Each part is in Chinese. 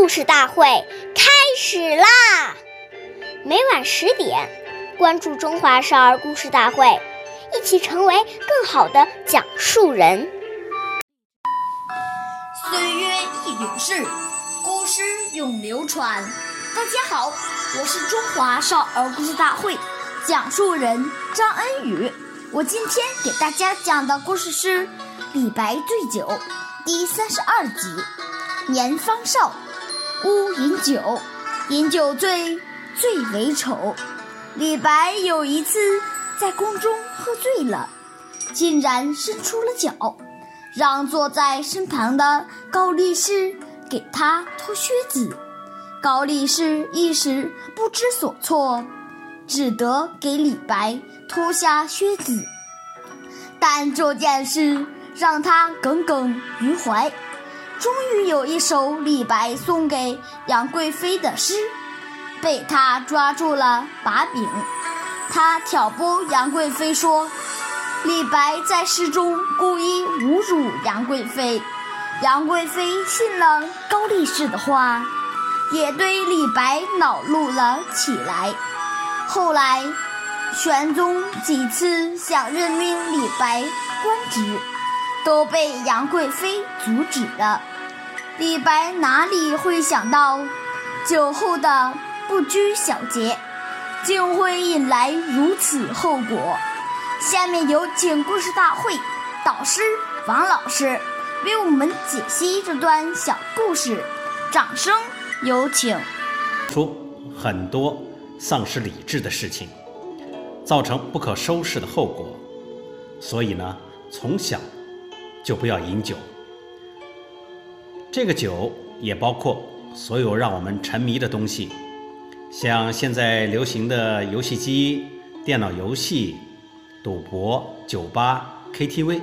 故事大会开始啦！每晚十点，关注《中华少儿故事大会》，一起成为更好的讲述人。岁月易流逝，故事永流传。大家好，我是中华少儿故事大会讲述人张恩宇。我今天给大家讲的故事是《李白醉酒》第三十二集。年方少，勿饮酒，饮酒醉，最为丑。李白有一次在宫中喝醉了，竟然伸出了脚，让坐在身旁的高力士给他脱靴子。高力士一时不知所措，只得给李白脱下靴子。但这件事让他耿耿于怀。终于有一首李白送给杨贵妃的诗，被他抓住了把柄。他挑拨杨贵妃说，李白在诗中故意侮辱杨贵妃。杨贵妃信了高力士的话，也对李白恼怒了起来。后来，玄宗几次想任命李白官职，都被杨贵妃阻止了。李白哪里会想到，酒后的不拘小节，竟会引来如此后果？下面有请故事大会导师王老师为我们解析这段小故事，掌声有请。出很多丧失理智的事情，造成不可收拾的后果，所以呢，从小就不要饮酒。这个酒也包括所有让我们沉迷的东西，像现在流行的游戏机、电脑游戏、赌博、酒吧、KTV，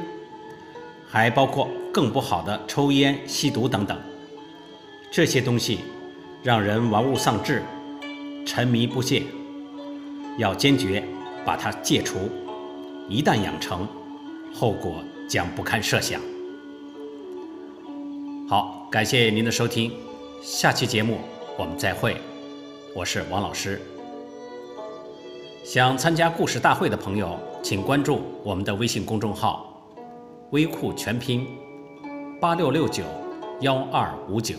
还包括更不好的抽烟、吸毒等等。这些东西让人玩物丧志，沉迷不戒，要坚决把它戒除。一旦养成，后果将不堪设想。好，感谢您的收听，下期节目我们再会，我是王老师。想参加故事大会的朋友，请关注我们的微信公众号“微库全拼八六六九幺二五九”。